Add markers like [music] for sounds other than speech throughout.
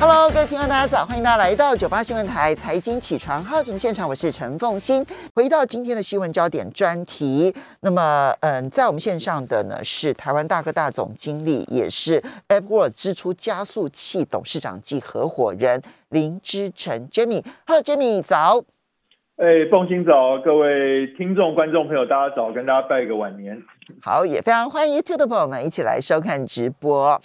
Hello，各位听众，大家早，欢迎大家来到九八新闻台财经起床号节目现场，我是陈凤欣。回到今天的新闻焦点专题，那么，嗯，在我们线上的呢是台湾大哥大总经理，也是 AppWorld 支出加速器董事长及合伙人林之成 Jimmy。Hello，Jimmy 早。哎，凤欣早，各位听众、观众朋友，大家早，跟大家拜个晚年。好，也非常欢迎 YouTube 的朋友们一起来收看直播。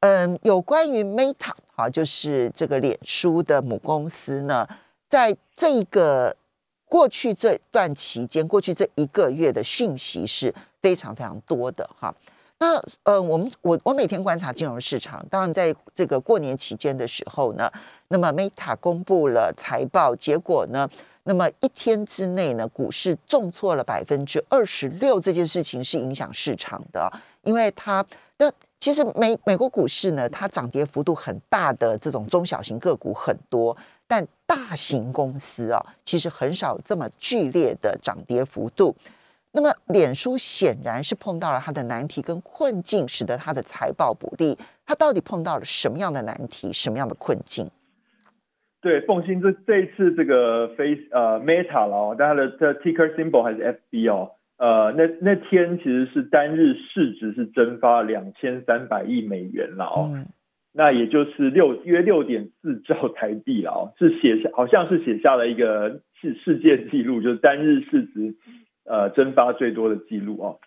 嗯，有关于 Meta。啊，就是这个脸书的母公司呢，在这一个过去这段期间，过去这一个月的讯息是非常非常多的哈。那呃，我们我我每天观察金融市场，当然在这个过年期间的时候呢，那么 Meta 公布了财报，结果呢，那么一天之内呢，股市重挫了百分之二十六，这件事情是影响市场的，因为它的。其实美美国股市呢，它涨跌幅度很大的这种中小型个股很多，但大型公司啊，其实很少这么剧烈的涨跌幅度。那么，脸书显然是碰到了它的难题跟困境，使得它的财报不利。它到底碰到了什么样的难题，什么样的困境？对，凤鑫这这一次这个 Face 呃 Meta 了，但它的这 Ticker Symbol 还是 FB 哦。呃，那那天其实是单日市值是蒸发两千三百亿美元了哦，那也就是六约六点四兆台币了哦，是写下好像是写下了一个世世界纪录，就是单日市值呃蒸发最多的记录哦。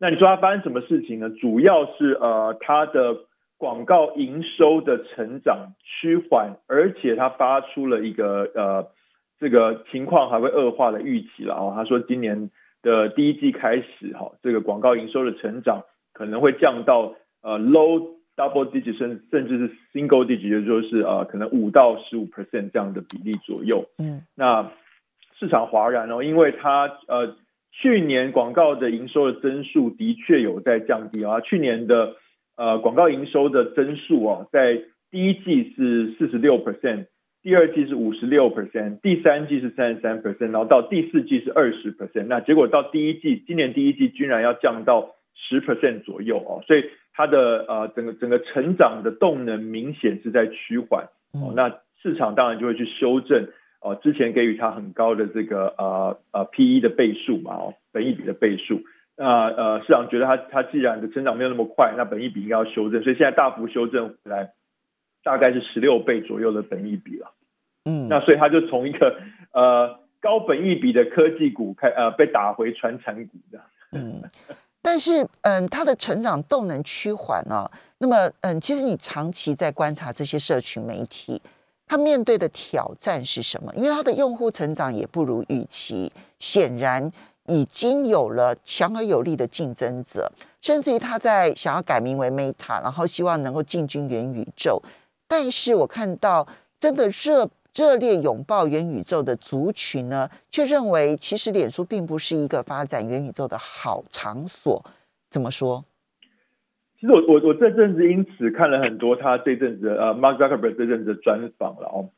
那你说它发生什么事情呢？主要是呃它的广告营收的成长趋缓，而且它发出了一个呃这个情况还会恶化的预期了哦。他说今年。的第一季开始，哈，这个广告营收的成长可能会降到呃 low double digit，甚甚至是 single digit，也就是说是呃可能五到十五 percent 这样的比例左右。嗯，那市场哗然哦，因为它呃去年广告的营收的增速的确有在降低啊，去年的呃广告营收的增速啊，在第一季是四十六 percent。第二季是五十六 percent，第三季是三十三 percent，然后到第四季是二十 percent，那结果到第一季，今年第一季居然要降到十 percent 左右哦，所以它的呃整个整个成长的动能明显是在趋缓哦，那市场当然就会去修正哦，之前给予它很高的这个呃呃 P E 的倍数嘛哦，本益比的倍数，那呃市场觉得它它既然的成长没有那么快，那本益比应该要修正，所以现在大幅修正回来，大概是十六倍左右的本益比了。嗯，那所以他就从一个呃高本益比的科技股开呃被打回传产股的。嗯，但是嗯，它的成长动能趋缓啊。那么嗯，其实你长期在观察这些社群媒体，它面对的挑战是什么？因为它的用户成长也不如预期，显然已经有了强而有力的竞争者，甚至于他在想要改名为 Meta，然后希望能够进军元宇宙。但是我看到真的热。热烈拥抱元宇宙的族群呢，却认为其实脸书并不是一个发展元宇宙的好场所。怎么说？其实我我我这阵子因此看了很多他这阵子呃，Mark Zuckerberg 这阵子的专访了哦。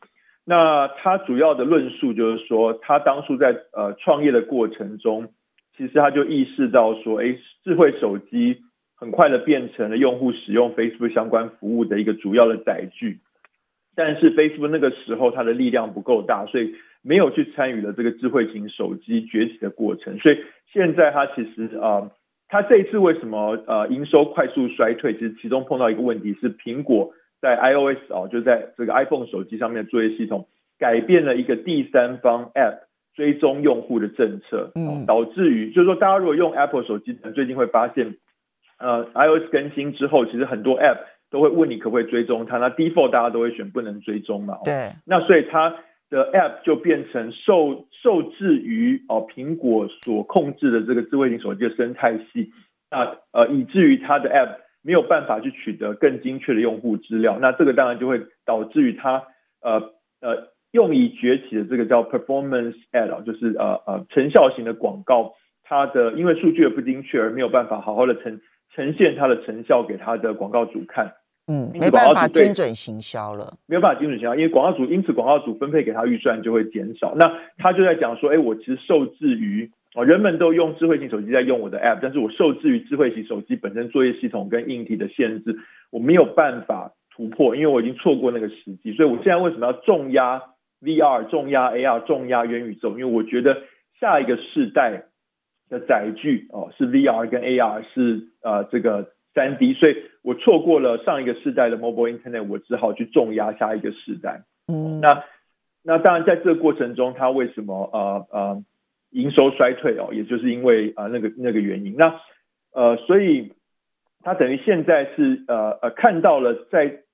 那他主要的论述就是说，他当初在呃创业的过程中，其实他就意识到说，哎，智慧手机很快的变成了用户使用 Facebook 相关服务的一个主要的载具。但是 Facebook 那个时候它的力量不够大，所以没有去参与了这个智慧型手机崛起的过程。所以现在它其实啊，它这一次为什么呃营收快速衰退？其实其中碰到一个问题是苹果在 iOS 啊，就在这个 iPhone 手机上面的作业系统改变了一个第三方 App 追踪用户的政策，嗯，导致于就是说大家如果用 Apple 手机，最近会发现呃 iOS 更新之后，其实很多 App 都会问你可不可以追踪它，那 default 大家都会选不能追踪嘛。对。那所以它的 app 就变成受受制于哦苹果所控制的这个智慧型手机的生态系，那呃以至于它的 app 没有办法去取得更精确的用户资料，那这个当然就会导致于它呃呃用以崛起的这个叫 performance ad，就是呃呃成效型的广告，它的因为数据的不精确而没有办法好好的呈呈现它的成效给它的广告主看，嗯，没办法精准行销了，没有办法精准行销，因为广告主因此广告主分配给他预算就会减少。那他就在讲说，哎，我其实受制于哦，人们都用智慧型手机在用我的 app，但是我受制于智慧型手机本身作业系统跟硬体的限制，我没有办法突破，因为我已经错过那个时机。所以我现在为什么要重压 VR、重压 AR、重压元宇宙？因为我觉得下一个世代的载具哦是 VR 跟 AR，是呃这个。三 D，所以我错过了上一个世代的 mobile internet，我只好去重压下一个世代。嗯，那那当然在这个过程中，它为什么呃呃营收衰退哦，也就是因为呃那个那个原因。那呃，所以它等于现在是呃呃看到了在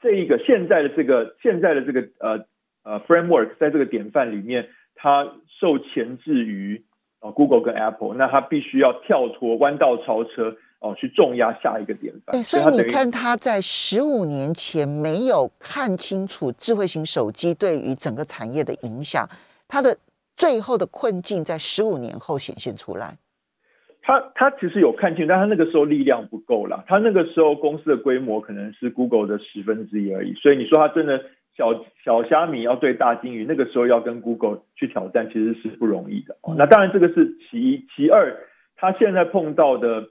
这一个现在的这个现在的这个呃呃 framework，在这个典范里面，它受钳制于 Google 跟 Apple，那它必须要跳脱弯道超车。哦，去重压下一个典范。所以你看，他在十五年前没有看清楚智慧型手机对于整个产业的影响，他的最后的困境在十五年后显现出来。他他其实有看清，但他那个时候力量不够了。他那个时候公司的规模可能是 Google 的十分之一而已。所以你说他真的小小虾米要对大金鱼，那个时候要跟 Google 去挑战，其实是不容易的。哦那当然这个是其一，其二，他现在碰到的。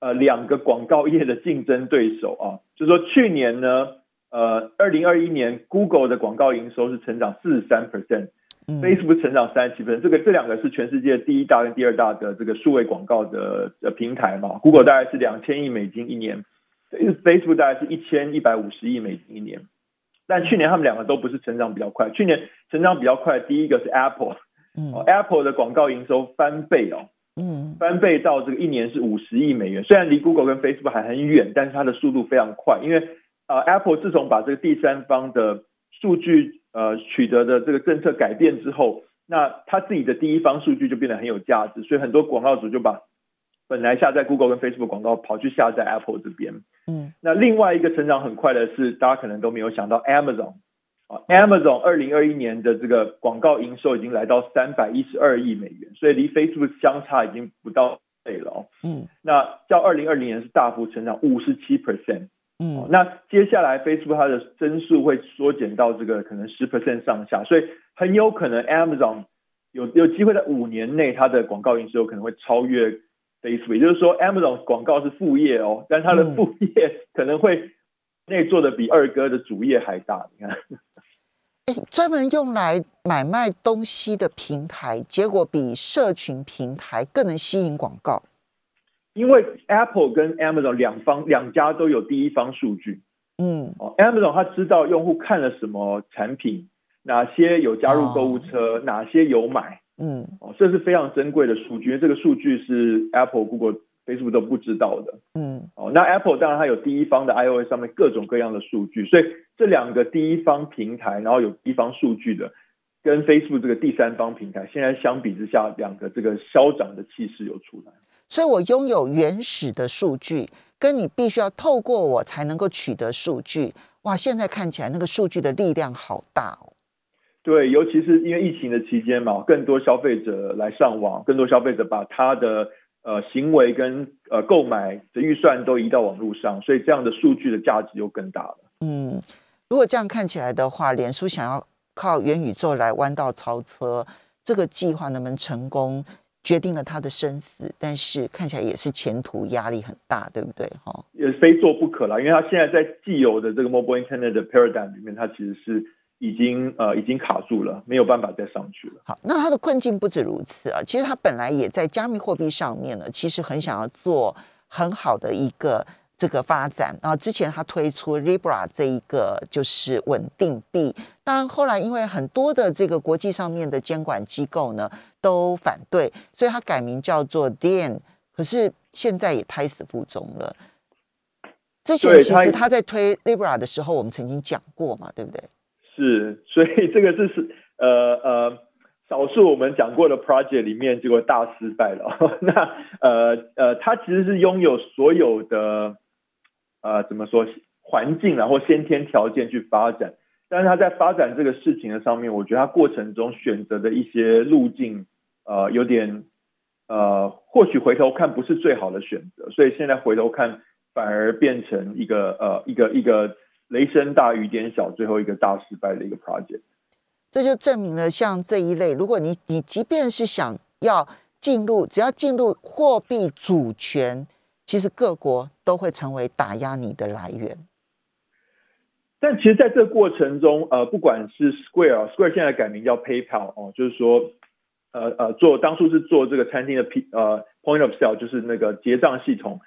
呃，两个广告业的竞争对手啊，就是说去年呢，呃，二零二一年，Google 的广告营收是成长四十三 percent，Facebook 成长三十七 percent，这个这两个是全世界第一大跟第二大的这个数位广告的呃平台嘛，Google 大概是两千亿美金一年，Facebook 大概是一千一百五十亿美金一年，但去年他们两个都不是成长比较快，去年成长比较快，第一个是 Apple，Apple 的广告营收翻倍哦。嗯，翻倍到这个一年是五十亿美元，虽然离 Google 跟 Facebook 还很远，但是它的速度非常快。因为呃，Apple 自从把这个第三方的数据呃取得的这个政策改变之后，那它自己的第一方数据就变得很有价值，所以很多广告主就把本来下载 Google 跟 Facebook 广告跑去下载 Apple 这边。嗯，那另外一个成长很快的是，大家可能都没有想到 Amazon。啊，Amazon 二零二一年的这个广告营收已经来到三百一十二亿美元，所以离 Facebook 相差已经不到倍了哦。嗯，那较二零二零年是大幅成长五十七 percent。嗯，那接下来 Facebook 它的增速会缩减到这个可能十 percent 上下，所以很有可能 Amazon 有有机会在五年内它的广告营收可能会超越 Facebook，也就是说 Amazon 广告是副业哦，但它的副业可能会那做的比二哥的主业还大，你看。专门用来买卖东西的平台，结果比社群平台更能吸引广告。因为 Apple 跟 Amazon 两方两家都有第一方数据。嗯，哦，Amazon 他知道用户看了什么产品，哪些有加入购物车，哪些有买。嗯，哦，这是非常珍贵的数据，因为这个数据是 Apple、Google。Facebook 都不知道的，嗯，哦，那 Apple 当然它有第一方的 iOS 上面各种各样的数据，所以这两个第一方平台，然后有第一方数据的，跟 Facebook 这个第三方平台，现在相比之下，两个这个消长的气势有出来。所以我拥有原始的数据，跟你必须要透过我才能够取得数据，哇，现在看起来那个数据的力量好大哦。对，尤其是因为疫情的期间嘛，更多消费者来上网，更多消费者把他的。呃，行为跟呃购买的预算都移到网络上，所以这样的数据的价值又更大了。嗯，如果这样看起来的话，脸书想要靠元宇宙来弯道超车，这个计划能不能成功，决定了他的生死。但是看起来也是前途压力很大，对不对？哈，也非做不可了，因为他现在在既有的这个 mobile internet 的 paradigm 里面，它其实是。已经呃已经卡住了，没有办法再上去了。好，那他的困境不止如此啊，其实他本来也在加密货币上面呢，其实很想要做很好的一个这个发展。然后之前他推出 Libra 这一个就是稳定币，当然后来因为很多的这个国际上面的监管机构呢都反对，所以他改名叫做 Dian，可是现在也胎死腹中了。之前其实他在推 Libra 的时候，我们曾经讲过嘛，对不对？是，[laughs] 所以这个就是呃呃，少数我们讲过的 project 里面，结果大失败了。[laughs] 那呃呃，它其实是拥有所有的呃怎么说环境然后先天条件去发展，但是他在发展这个事情的上面，我觉得他过程中选择的一些路径呃有点呃，或许回头看不是最好的选择，所以现在回头看。反而变成一个呃一个一个雷声大雨点小，最后一个大失败的一个 project。这就证明了，像这一类，如果你你即便是想要进入，只要进入货币主权，其实各国都会成为打压你的来源。但其实，在这个过程中，呃，不管是 Square，Square 现在改名叫 PayPal 哦，就是说，呃呃，做当初是做这个餐厅的 P 呃 Point of Sale，就是那个结账系统，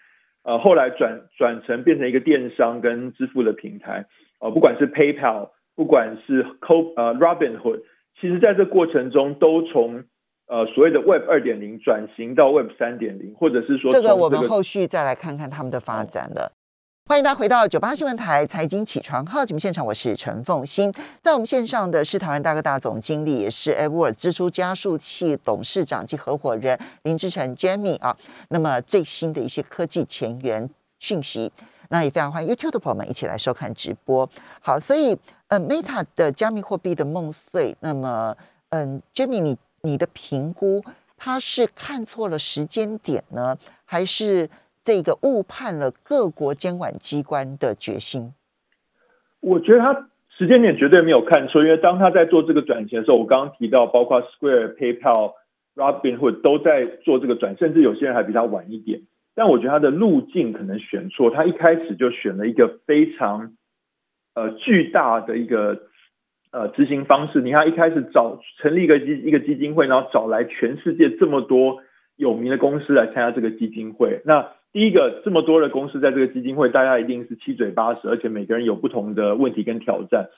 呃，后来转转成变成一个电商跟支付的平台，呃，不管是 PayPal，不管是 Co 呃 Robinhood，其实在这过程中都从呃所谓的 Web 二点零转型到 Web 三点零，或者是说这个我们后续再来看看他们的发展了。欢迎大家回到九八新闻台财经起床号节目现场，我是陈凤欣。在我们线上的是台湾大哥大总经理，也是 Edward 支出加速器董事长及合伙人林志成 Jamie 啊。那么最新的一些科技前沿讯息，那也非常欢迎 YouTube 的朋友们一起来收看直播。好，所以呃，Meta 的加密货币的梦碎，那么嗯，Jamie，你你的评估，他是看错了时间点呢，还是？这个误判了各国监管机关的决心。我觉得他时间点绝对没有看错，因为当他在做这个转型的时候，我刚刚提到，包括 Square、PayPal、Robinhood 都在做这个转，甚至有些人还比他晚一点。但我觉得他的路径可能选错，他一开始就选了一个非常呃巨大的一个呃执行方式。你看，一开始找成立一个基一个基金会，然后找来全世界这么多有名的公司来参加这个基金会，那。第一个，这么多的公司在这个基金会，大家一定是七嘴八舌，而且每个人有不同的问题跟挑战。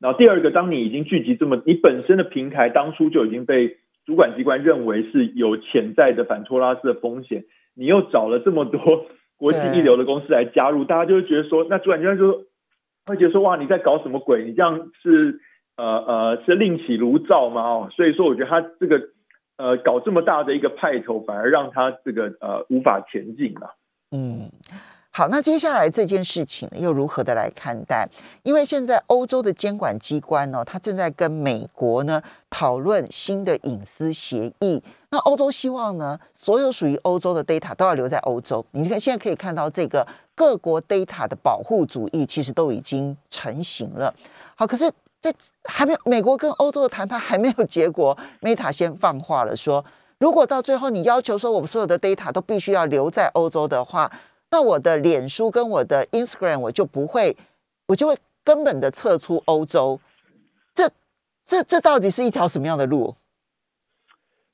然后第二个，当你已经聚集这么，你本身的平台当初就已经被主管机关认为是有潜在的反托拉斯的风险，你又找了这么多国际一流的公司来加入，大家就会觉得说，那主管机关就会觉得说，哇，你在搞什么鬼？你这样是呃 [laughs] 呃是另起炉灶吗？哦，所以说我觉得他这个呃搞这么大的一个派头，反而让他这个呃无法前进了。嗯，好，那接下来这件事情又如何的来看待？因为现在欧洲的监管机关呢，它正在跟美国呢讨论新的隐私协议。那欧洲希望呢，所有属于欧洲的 data 都要留在欧洲。你看，现在可以看到这个各国 data 的保护主义其实都已经成型了。好，可是在还没有美国跟欧洲的谈判还没有结果，Meta 先放话了说。如果到最后你要求说我们所有的 data 都必须要留在欧洲的话，那我的脸书跟我的 Instagram 我就不会，我就会根本的撤出欧洲。这、这、这到底是一条什么样的路？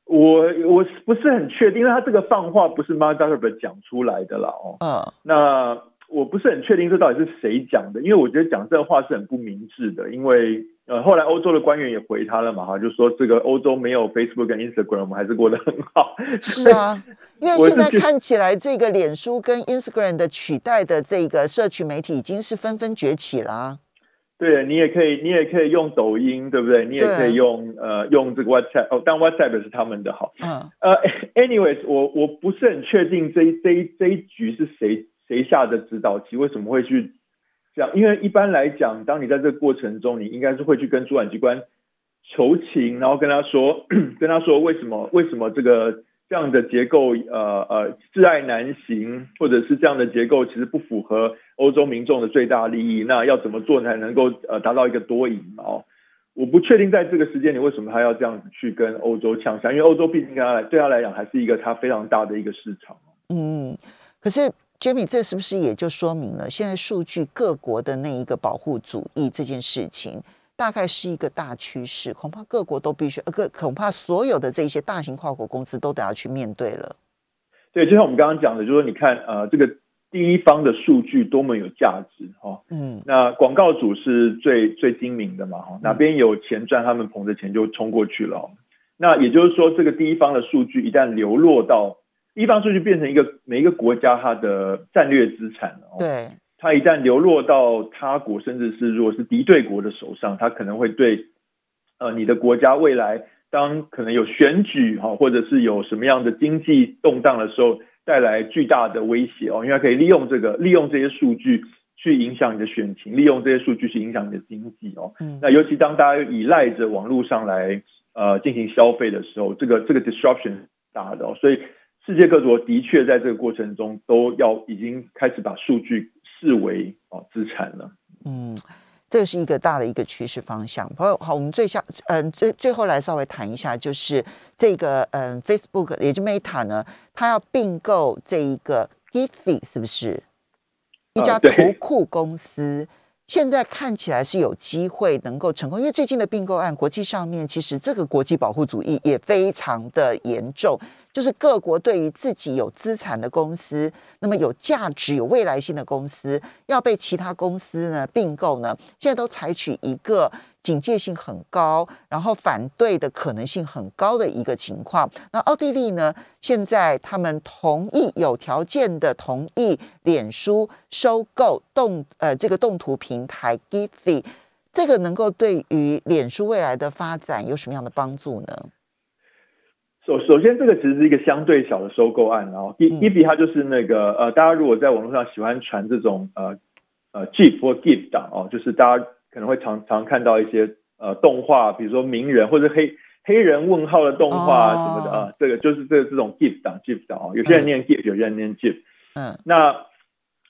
我我不是很确定，因为他这个放话不是 Mark Zuckerberg 讲出来的了哦。嗯，那我不是很确定这到底是谁讲的，因为我觉得讲这话是很不明智的，因为。呃，后来欧洲的官员也回他了嘛，哈，就说这个欧洲没有 Facebook 跟 Instagram，我们还是过得很好。是啊，因为现在看起来，这个脸书跟 Instagram 的取代的这个社区媒体已经是纷纷崛起了。对，你也可以，你也可以用抖音，对不对？你也可以用呃用这个 WhatsApp，哦，但 WhatsApp 是他们的好。嗯。呃，anyways，我我不是很确定这这这一局是谁谁下的指导棋，为什么会去这样？因为一般来讲，当你在这个过程中，你应该是会去跟主管机关求情，然后跟他说，[coughs] 跟他说为什么为什么这个这样的结构，呃呃，挚爱难行，或者是这样的结构其实不符合欧洲民众的最大利益，那要怎么做才能够呃达到一个多赢哦？我不确定在这个时间里为什么他要这样子去跟欧洲呛下，因为欧洲毕竟跟他来对他来讲还是一个他非常大的一个市场。嗯，可是。Jamie，这是不是也就说明了，现在数据各国的那一个保护主义这件事情，大概是一个大趋势，恐怕各国都必须，呃，各恐怕所有的这些大型跨国公司都得要去面对了。对，就像我们刚刚讲的，就是说，你看，呃，这个第一方的数据多么有价值，哈，嗯，那广告主是最最精明的嘛，哈，哪边有钱赚，他们捧着钱就冲过去了。那也就是说，这个第一方的数据一旦流落到一方数据变成一个每一个国家它的战略资产了。对，它一旦流落到他国，甚至是如果是敌对国的手上，它可能会对呃你的国家未来当可能有选举哈，或者是有什么样的经济动荡的时候，带来巨大的威胁哦。因为它可以利用这个利用这些数据去影响你的选情，利用这些数据去影响你的经济哦。嗯，那尤其当大家依赖着网络上来呃进行消费的时候，这个这个 disruption 大的哦，所以。世界各国的确在这个过程中都要已经开始把数据视为哦资产了。嗯，这是一个大的一个趋势方向。好，好，我们最下嗯最最后来稍微谈一下，就是这个嗯 Facebook 也就 Meta 呢，它要并购这一个 Giphy 是不是一家图库公司？现在看起来是有机会能够成功，因为最近的并购案，国际上面其实这个国际保护主义也非常的严重。就是各国对于自己有资产的公司，那么有价值、有未来性的公司，要被其他公司呢并购呢，现在都采取一个警戒性很高，然后反对的可能性很高的一个情况。那奥地利呢，现在他们同意有条件的同意脸书收购动呃这个动图平台 Giphy，这个能够对于脸书未来的发展有什么样的帮助呢？首首先，这个其实是一个相对小的收购案，然后 G G B 它就是那个呃，大家如果在网络上喜欢传这种呃呃 GIF 或 GIF 档哦，就是大家可能会常常看到一些呃动画，比如说名人或者黑黑人问号的动画什么的啊，这个就是这个这种 GIF 档 GIF 档哦，有些人念 GIF，有些人念 GIF，嗯，那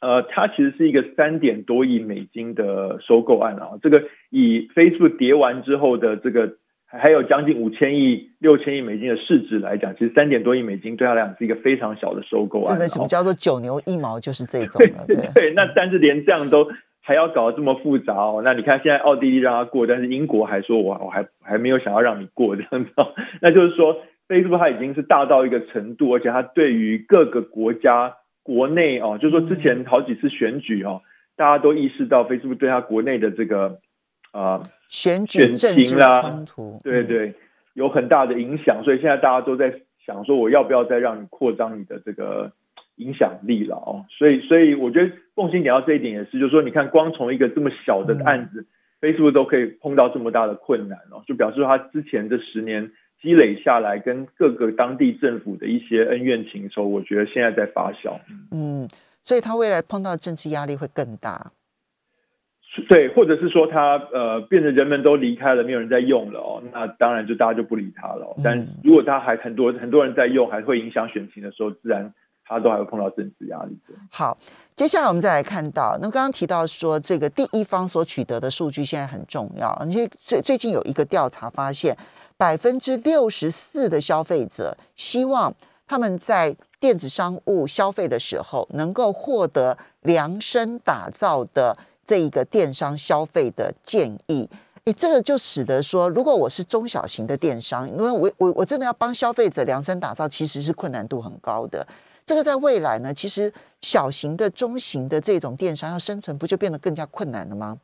呃，它其实是一个三点多亿美金的收购案啊，这个以 Facebook 跌完之后的这个。还有将近五千亿、六千亿美金的市值来讲，其实三点多亿美金对他来讲是一个非常小的收购案。真的什么叫做九牛一毛，就是这种。对对，那但是连这样都还要搞得这么复杂哦。那你看现在奥地利让他过，但是英国还说我我还还没有想要让你过这样子。那就是说，Facebook 它已经是大到一个程度，而且它对于各个国家国内哦，就是说之前好几次选举哦，大家都意识到 Facebook 对它国内的这个。啊，选举政治冲突，对对，有很大的影响，所以现在大家都在想说，我要不要再让你扩张你的这个影响力了哦？所以，所以我觉得凤心讲到这一点也是，就是说，你看，光从一个这么小的案子，Facebook 都可以碰到这么大的困难哦，就表示说他之前这十年积累下来跟各个当地政府的一些恩怨情仇，我觉得现在在发酵。嗯，所以他未来碰到政治压力会更大。对，或者是说他呃变成人们都离开了，没有人在用了哦，那当然就大家就不理他了。但如果他还很多很多人在用，还会影响选情的时候，自然他都还会碰到政治压力。好，接下来我们再来看到，那刚刚提到说这个第一方所取得的数据现在很重要，而且最最近有一个调查发现，百分之六十四的消费者希望他们在电子商务消费的时候能够获得量身打造的。这一个电商消费的建议，诶，这个就使得说，如果我是中小型的电商，因为我我我真的要帮消费者量身打造，其实是困难度很高的。这个在未来呢，其实小型的、中型的这种电商要生存，不就变得更加困难了吗？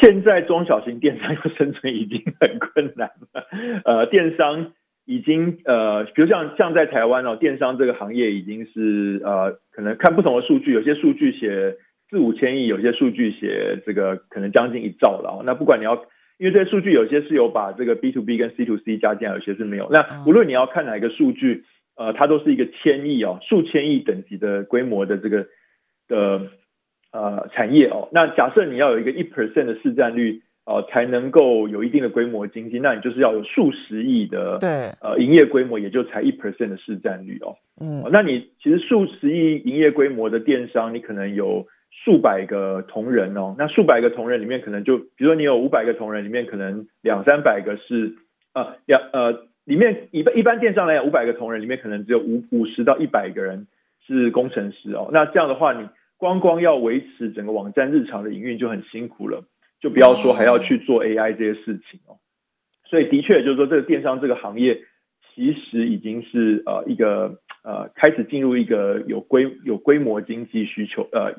现在中小型电商 [laughs] 要生存已经很困难了。呃，电商已经呃，比如像像在台湾哦，电商这个行业已经是呃，可能看不同的数据，有些数据写。四五千亿，有些数据写这个可能将近一兆了。那不管你要，因为这些数据有些是有把这个 B to B 跟 C to C 加进来，有些是没有。那无论你要看哪一个数据，呃，它都是一个千亿哦，数千亿等级的规模的这个的呃产业哦。那假设你要有一个一 percent 的市占率哦，才能够有一定的规模经济，那你就是要有数十亿的对呃营业规模，也就才一 percent 的市占率哦。嗯，那你其实数十亿营业规模的电商，你可能有。数百个同仁哦，那数百个同仁里面，可能就比如说你有五百个同仁，里面可能两三百个是呃两呃里面一般一般电商来讲，五百个同仁里面可能只有五五十到一百个人是工程师哦。那这样的话，你光光要维持整个网站日常的营运就很辛苦了，就不要说还要去做 AI 这些事情哦。所以的确就是说，这个电商这个行业其实已经是呃一个呃开始进入一个有规有规模经济需求呃。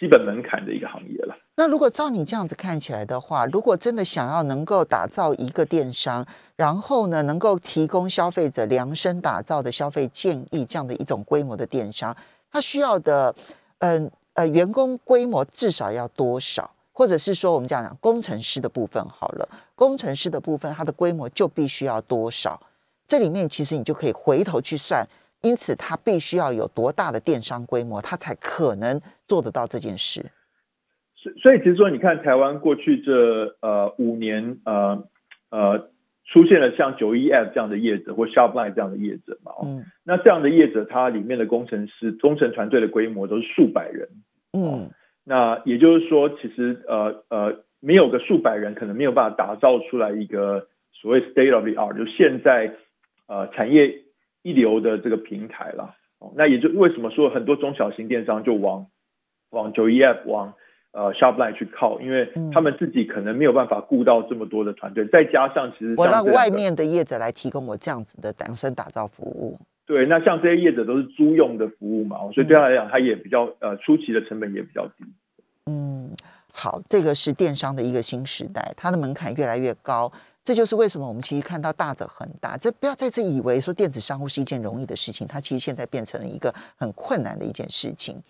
基本门槛的一个行业了。那如果照你这样子看起来的话，如果真的想要能够打造一个电商，然后呢，能够提供消费者量身打造的消费建议这样的一种规模的电商，它需要的，嗯呃，员工规模至少要多少？或者是说，我们讲讲工程师的部分好了，工程师的部分它的规模就必须要多少？这里面其实你就可以回头去算。因此，它必须要有多大的电商规模，它才可能做得到这件事。所所以，其实说，你看台湾过去这呃五年呃呃出现了像九一 F 这样的业者或 Shopline 这样的业者嘛，哦，那这样的业者，它里面的工程师、工程团队的规模都是数百人，嗯，那也就是说，其实呃呃，没有个数百人，可能没有办法打造出来一个所谓 state of the art，就现在呃产业一流的这个平台了。哦，那也就为什么说很多中小型电商就往往九一 F 往呃 Shopline 去靠，因为他们自己可能没有办法顾到这么多的团队，再加上其实我让外面的业者来提供我这样子的量身打造服务。对，那像这些业者都是租用的服务嘛，所以对他来讲，他也比较呃初期的成本也比较低。嗯，好，这个是电商的一个新时代，它的门槛越来越高。这就是为什么我们其实看到大者恒大，这不要再次以为说电子商务是一件容易的事情，它其实现在变成了一个很困难的一件事情。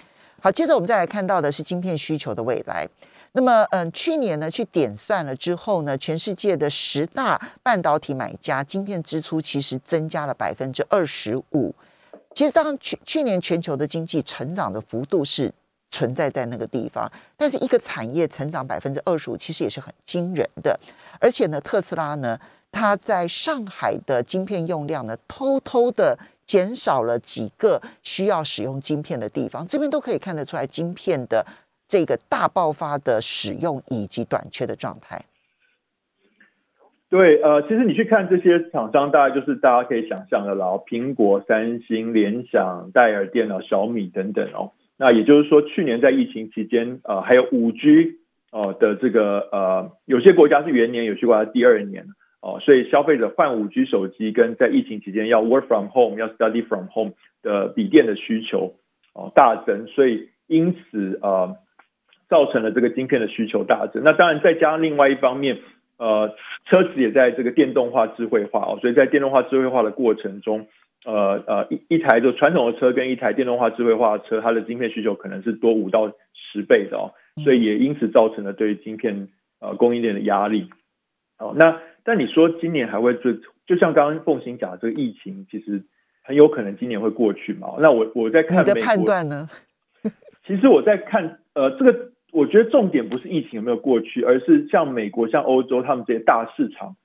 好，接着我们再来看到的是晶片需求的未来。那么，嗯，去年呢去点算了之后呢，全世界的十大半导体买家晶片支出其实增加了百分之二十五。其实当去去年全球的经济成长的幅度是。存在在那个地方，但是一个产业成长百分之二十五，其实也是很惊人的。而且呢，特斯拉呢，它在上海的晶片用量呢，偷偷的减少了几个需要使用晶片的地方，这边都可以看得出来晶片的这个大爆发的使用以及短缺的状态。对，呃，其实你去看这些厂商，大概就是大家可以想象的了，苹果、三星、联想、戴尔电脑、小米等等哦。那也就是说，去年在疫情期间，呃，还有五 G 哦的这个呃，有些国家是元年，有些国家第二年哦，所以消费者换五 G 手机跟在疫情期间要 work from home、要 study from home 的笔电的需求哦大增，所以因此呃，造成了这个晶片的需求大增。那当然再加上另外一方面，呃，车子也在这个电动化、智慧化哦，所以在电动化、智慧化的过程中。呃呃，一一台就传统的车跟一台电动化、智慧化的车，它的晶片需求可能是多五到十倍的哦，所以也因此造成了对晶片呃供应链的压力。哦，那但你说今年还会就就像刚刚凤行讲的，这个疫情其实很有可能今年会过去嘛？那我我在看你的判断呢？[laughs] 其实我在看呃，这个我觉得重点不是疫情有没有过去，而是像美国、像欧洲他们这些大市场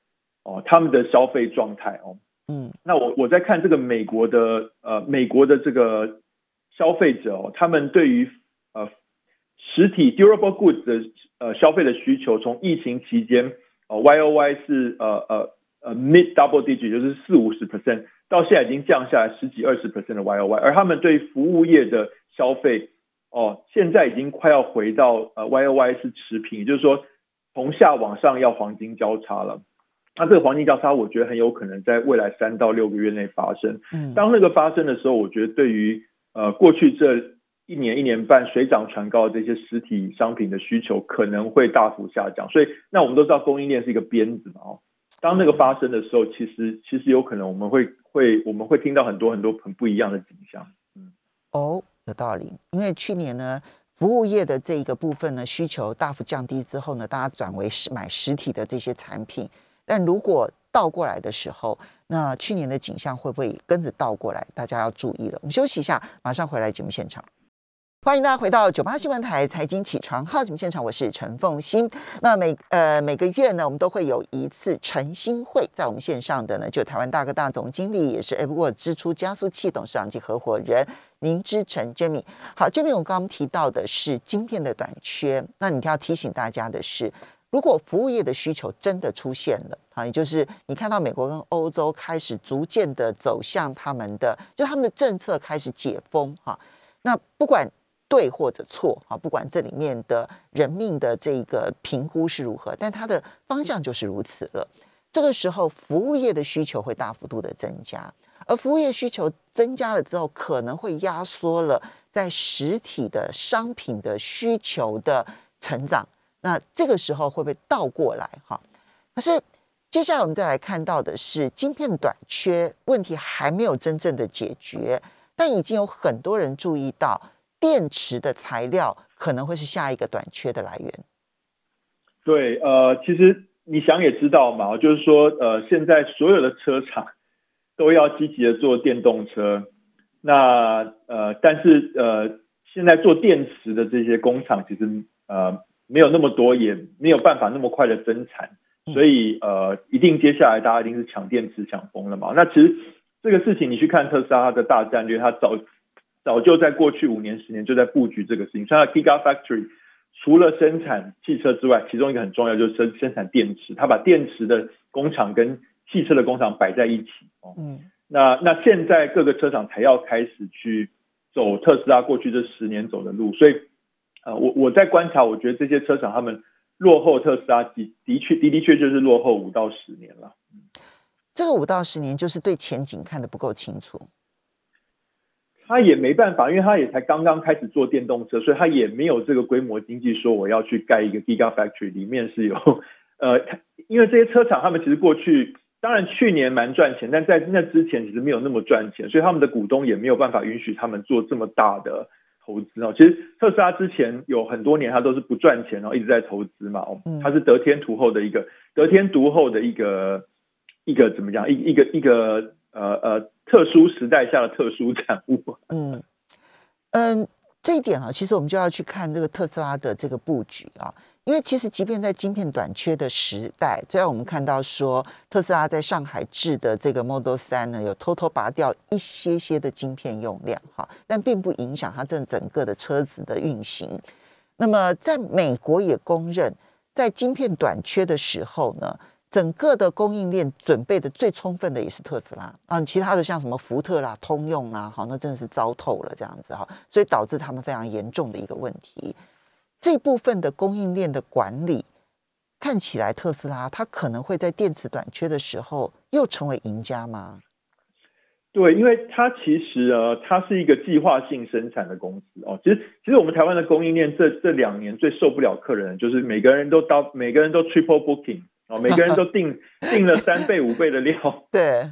哦，他们的消费状态哦。嗯，那我我在看这个美国的呃美国的这个消费者哦，他们对于呃实体 durable goods 的呃消费的需求，从疫情期间呃 Y O Y 是呃呃呃 mid double digit 就是四五十 percent，到现在已经降下来十几二十 percent 的 Y O Y，而他们对服务业的消费哦，现在已经快要回到呃 Y O Y 是持平，也就是说从下往上要黄金交叉了。那这个黄金交叉，我觉得很有可能在未来三到六个月内发生。嗯，当那个发生的时候，我觉得对于呃过去这一年一年半水涨船高的这些实体商品的需求可能会大幅下降。所以，那我们都知道供应链是一个鞭子嘛，哦，当那个发生的时候，其实其实有可能我们会会我们会听到很多很多很不一样的景象。嗯，哦，有道理。因为去年呢，服务业的这一个部分呢，需求大幅降低之后呢，大家转为实买实体的这些产品。但如果倒过来的时候，那去年的景象会不会跟着倒过来？大家要注意了。我们休息一下，马上回来节目现场。欢迎大家回到九八新闻台财经起床号节目现场，我是陈凤欣。那每呃每个月呢，我们都会有一次晨星会，在我们线上的呢，就台湾大哥大总经理，也是 Everworld 支出加速器董事长及合伙人林之成 Jimmy。好这边我刚刚提到的是晶片的短缺，那你要提醒大家的是。如果服务业的需求真的出现了啊，也就是你看到美国跟欧洲开始逐渐的走向他们的，就他们的政策开始解封哈，那不管对或者错啊，不管这里面的人命的这个评估是如何，但它的方向就是如此了。这个时候，服务业的需求会大幅度的增加，而服务业需求增加了之后，可能会压缩了在实体的商品的需求的成长。那这个时候会不会倒过来哈？可是接下来我们再来看到的是晶片短缺问题还没有真正的解决，但已经有很多人注意到电池的材料可能会是下一个短缺的来源。对，呃，其实你想也知道嘛，就是说，呃，现在所有的车厂都要积极的做电动车，那呃，但是呃，现在做电池的这些工厂其实呃。没有那么多，也没有办法那么快的增产，所以呃，一定接下来大家一定是抢电池抢疯了嘛。那其实这个事情你去看特斯拉的大战略，它早早就在过去五年十年就在布局这个事情。像它 Gigafactory 除了生产汽车之外，其中一个很重要就是生生产电池，它把电池的工厂跟汽车的工厂摆在一起哦。嗯，那那现在各个车厂才要开始去走特斯拉过去这十年走的路，所以呃，我我在观察，我觉得这些车厂他们。落后特斯拉的的确的的确就是落后五到十年了。这个五到十年就是对前景看得不够清楚。他也没办法，因为他也才刚刚开始做电动车，所以他也没有这个规模经济说我要去盖一个 Gigafactory，里面是有呃，因为这些车厂他们其实过去当然去年蛮赚钱，但在那之前其实没有那么赚钱，所以他们的股东也没有办法允许他们做这么大的。投资哦，其实特斯拉之前有很多年，它都是不赚钱然后，一直在投资嘛。哦，它是得天独厚的一个得天独厚的一个一个怎么讲？一一个一个呃呃特殊时代下的特殊产物。嗯嗯，这一点啊，其实我们就要去看这个特斯拉的这个布局啊。因为其实，即便在晶片短缺的时代，虽然我们看到说特斯拉在上海制的这个 Model 三呢，有偷偷拔掉一些些的晶片用量，哈，但并不影响它这整个的车子的运行。那么，在美国也公认，在晶片短缺的时候呢，整个的供应链准备的最充分的也是特斯拉啊，其他的像什么福特啦、通用啦，好，那真的是糟透了这样子哈，所以导致他们非常严重的一个问题。这部分的供应链的管理，看起来特斯拉它可能会在电池短缺的时候又成为赢家吗？对，因为它其实呃，它是一个计划性生产的公司哦。其实，其实我们台湾的供应链这这两年最受不了客人，就是每个人都到每个人都 triple booking 哦，每个人都 [laughs] 订订了三倍五倍的料，对，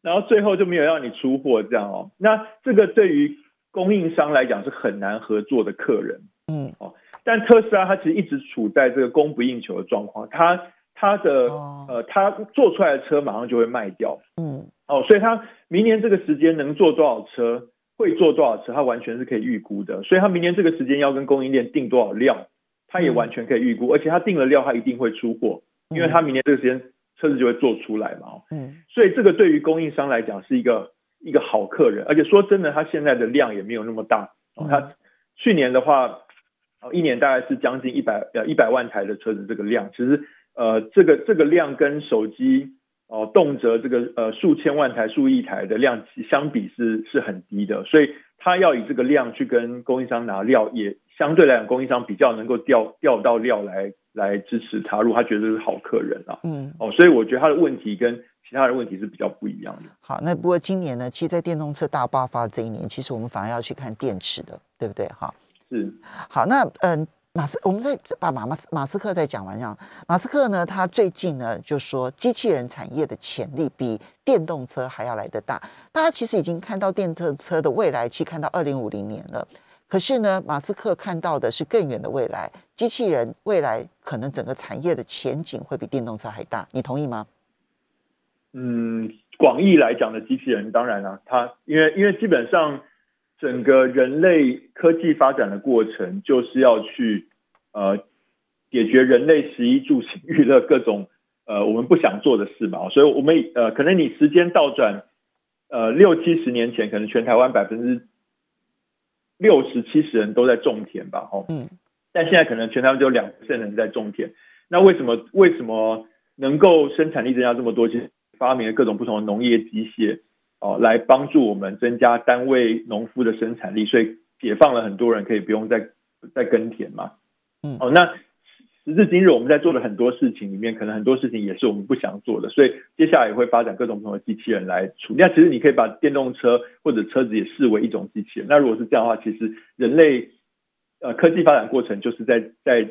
然后最后就没有让你出货这样哦。那这个对于供应商来讲是很难合作的客人，嗯哦。但特斯拉它其实一直处在这个供不应求的状况，它它的呃，它做出来的车马上就会卖掉，嗯，哦，所以它明年这个时间能做多少车，会做多少车，它完全是可以预估的。所以它明年这个时间要跟供应链订多少量，它也完全可以预估，而且它订了料，它一定会出货，因为它明年这个时间车子就会做出来嘛，嗯，所以这个对于供应商来讲是一个一个好客人，而且说真的，它现在的量也没有那么大，哦它去年的话。一年大概是将近一百呃一百万台的车子，这个量其实呃这个这个量跟手机哦动辄这个呃数千万台、数亿台的量相比是是很低的，所以他要以这个量去跟供应商拿料，也相对来讲供应商比较能够调调到料来来支持他，如果他觉得是好客人啊，嗯哦，所以我觉得他的问题跟其他的问题是比较不一样的。好，那不过今年呢，其实，在电动车大爆发这一年，其实我们反而要去看电池的，对不对？哈。是好，那嗯，马斯，我们再把马马斯马斯克再讲完这样。马斯克呢，他最近呢就说，机器人产业的潜力比电动车还要来得大。大家其实已经看到电动车的未来期，看到二零五零年了。可是呢，马斯克看到的是更远的未来，机器人未来可能整个产业的前景会比电动车还大。你同意吗？嗯，广义来讲的机器人，当然了，它因为因为基本上。整个人类科技发展的过程，就是要去呃解决人类食衣住行娱乐各种呃我们不想做的事嘛。所以，我们呃可能你时间倒转呃六七十年前，可能全台湾百分之六十七十人都在种田吧，哦，嗯，但现在可能全台湾只有两成人在种田。那为什么为什么能够生产力增加这么多？其实发明了各种不同的农业机械。哦，来帮助我们增加单位农夫的生产力，所以解放了很多人可以不用再再耕田嘛。嗯，哦，那时至今日，我们在做的很多事情里面，可能很多事情也是我们不想做的，所以接下来也会发展各种不同的机器人来处理。那其实你可以把电动车或者车子也视为一种机器人。那如果是这样的话，其实人类呃科技发展过程就是在在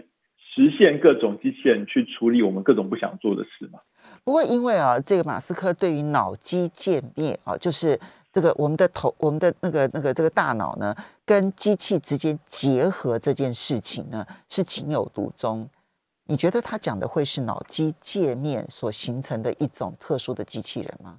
实现各种机器人去处理我们各种不想做的事嘛。不过，因为啊，这个马斯克对于脑机界面啊，就是这个我们的头、我们的那个、那个这个大脑呢，跟机器之间结合这件事情呢，是情有独钟。你觉得他讲的会是脑机界面所形成的一种特殊的机器人吗？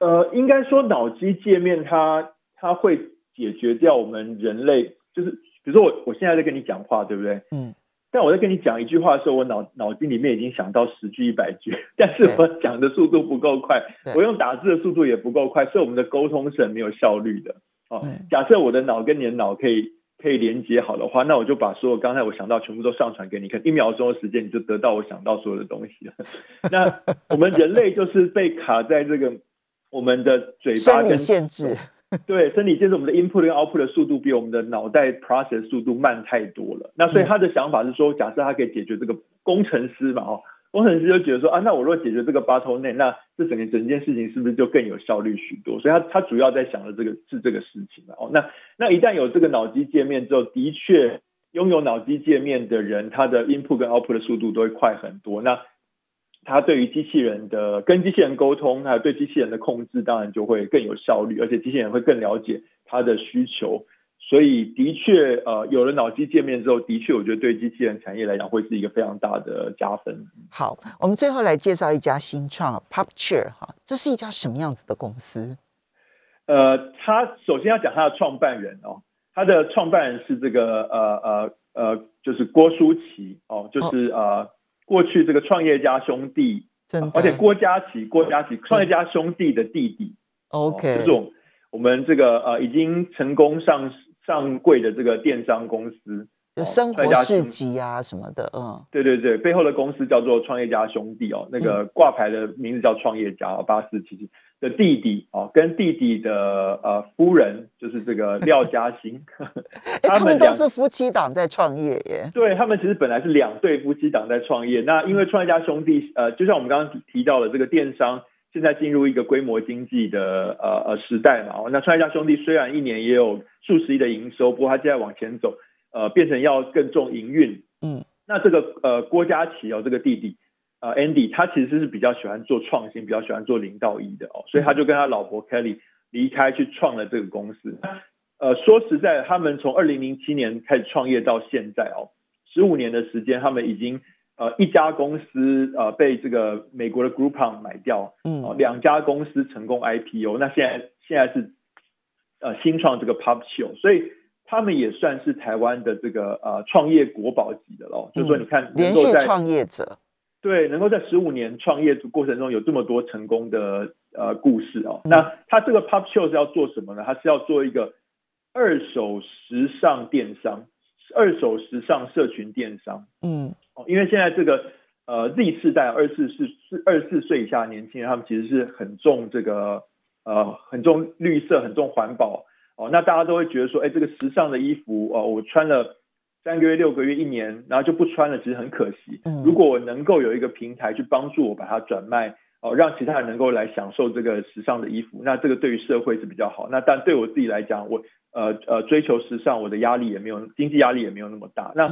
呃，应该说脑机界面它它会解决掉我们人类，就是比如说我我现在在跟你讲话，对不对？嗯。但我在跟你讲一句话的时候，我脑脑筋里面已经想到十句一百句，[laughs] 但是我讲的速度不够快，我用打字的速度也不够快，所以我们的沟通是很没有效率的。哦，假设我的脑跟你的脑可以可以连接好的话，那我就把所有刚才我想到全部都上传给你，可能一秒钟的时间你就得到我想到所有的东西了。[laughs] 那我们人类就是被卡在这个我们的嘴巴跟限制。[laughs] 对，生理限制我们的 input 跟 output 的速度比我们的脑袋 process 速度慢太多了。那所以他的想法是说，假设他可以解决这个工程师嘛，哦，工程师就觉得说啊，那我如果解决这个 bottleneck，那这整个整件事情是不是就更有效率许多？所以他他主要在想的这个是这个事情哦。那那一旦有这个脑机界面之后，的确拥有脑机界面的人，他的 input 跟 output 的速度都会快很多。那他对于机器人的跟机器人沟通，还有对机器人的控制，当然就会更有效率，而且机器人会更了解他的需求。所以，的确，呃，有了脑机界面之后，的确，我觉得对机器人产业来讲，会是一个非常大的加分。好，我们最后来介绍一家新创 PopChair 哈，这是一家什么样子的公司？呃，他首先要讲他的创办人哦，他的创办人是这个呃呃呃，就是郭书奇哦，就是呃。过去这个创业家兄弟，而且郭嘉琪，郭嘉琪创业家兄弟的弟弟，OK，这种我我们这个呃已经成功上上柜的这个电商公司，生活市集啊什么的，嗯，对对对，背后的公司叫做创业家兄弟哦，那个挂牌的名字叫创业家八四七七。的弟弟哦，跟弟弟的呃夫人就是这个廖嘉欣，[laughs] 他们都是夫妻档在创业耶。对他们其实本来是两对夫妻档在创业，那因为创业家兄弟呃，就像我们刚刚提到的这个电商，现在进入一个规模经济的呃呃时代嘛。那创业家兄弟虽然一年也有数十亿的营收，不过他现在往前走，呃，变成要更重营运。嗯，那这个呃郭嘉琪哦，这个弟弟。呃，Andy 他其实是比较喜欢做创新，比较喜欢做零到一的哦，所以他就跟他老婆 Kelly 离开去创了这个公司。呃，说实在，他们从二零零七年开始创业到现在哦，十五年的时间，他们已经呃一家公司呃被这个美国的 Groupon 买掉，嗯，两家公司成功 IPO，那现在现在是呃新创这个 Pop Show，所以他们也算是台湾的这个呃创业国宝级的喽，就是说你看连续创业者。对，能够在十五年创业过程中有这么多成功的呃故事哦，那他这个 Pop Show 是要做什么呢？他是要做一个二手时尚电商，二手时尚社群电商。嗯，哦，因为现在这个呃 Z 世代二四四四二十四岁以下年轻人，他们其实是很重这个呃很重绿色，很重环保哦。那大家都会觉得说，哎，这个时尚的衣服哦，我穿了。三个月、六个月、一年，然后就不穿了，其实很可惜。如果我能够有一个平台去帮助我把它转卖，哦，让其他人能够来享受这个时尚的衣服，那这个对于社会是比较好。那但对我自己来讲，我呃呃追求时尚，我的压力也没有经济压力也没有那么大。那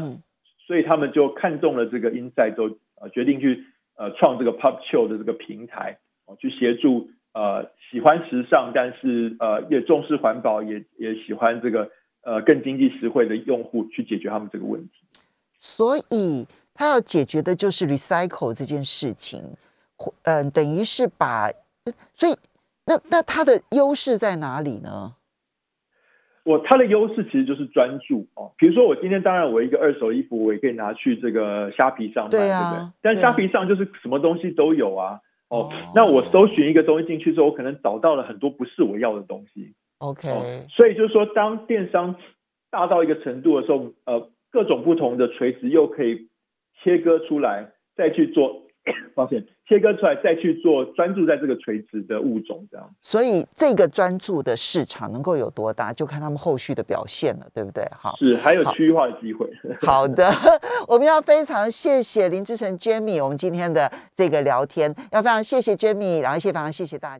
所以他们就看中了这个 Inside，都呃决定去呃创这个 Pop Show 的这个平台，哦，去协助呃喜欢时尚，但是呃也重视环保，也也喜欢这个。呃，更经济实惠的用户去解决他们这个问题，所以他要解决的就是 recycle 这件事情，嗯，等于是把，所以那那它的优势在哪里呢？我它的优势其实就是专注哦，比如说我今天当然我一个二手衣服，我也可以拿去这个虾皮上卖，对不对？但虾皮上就是什么东西都有啊，哦，那我搜寻一个东西进去之后，我可能找到了很多不是我要的东西。OK，所以就是说，当电商大到一个程度的时候，呃，各种不同的垂直又可以切割出来，再去做，[coughs] 抱歉，切割出来再去做，专注在这个垂直的物种这样。所以这个专注的市场能够有多大，就看他们后续的表现了，对不对？好，是还有区域化的机会。好的，[laughs] 我们要非常谢谢林志成 Jamie，我们今天的这个聊天要非常谢谢 Jamie，然后谢非常谢谢大家。